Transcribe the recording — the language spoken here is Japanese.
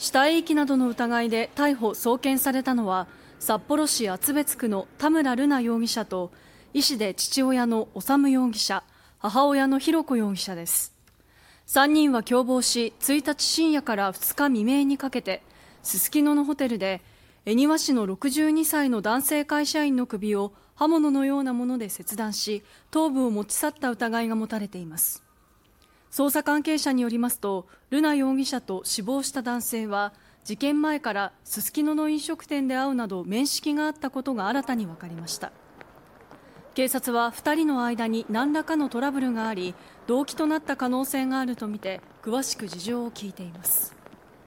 死体遺棄などの疑いで逮捕・送検されたのは札幌市厚別区の田村瑠奈容疑者と医師で父親の修容疑者母親の浩子容疑者です。3人は共謀し1日深夜から2日未明にかけてすすきののホテルで恵庭市の62歳の男性会社員の首を刃物のようなもので切断し頭部を持ち去った疑いが持たれています。捜査関係者によりますと瑠奈容疑者と死亡した男性は事件前からすすきのの飲食店で会うなど面識があったことが新たに分かりました。警察は2人の間に何らかのトラブルがあり動機となった可能性があるとみて詳しく事情を聞いています。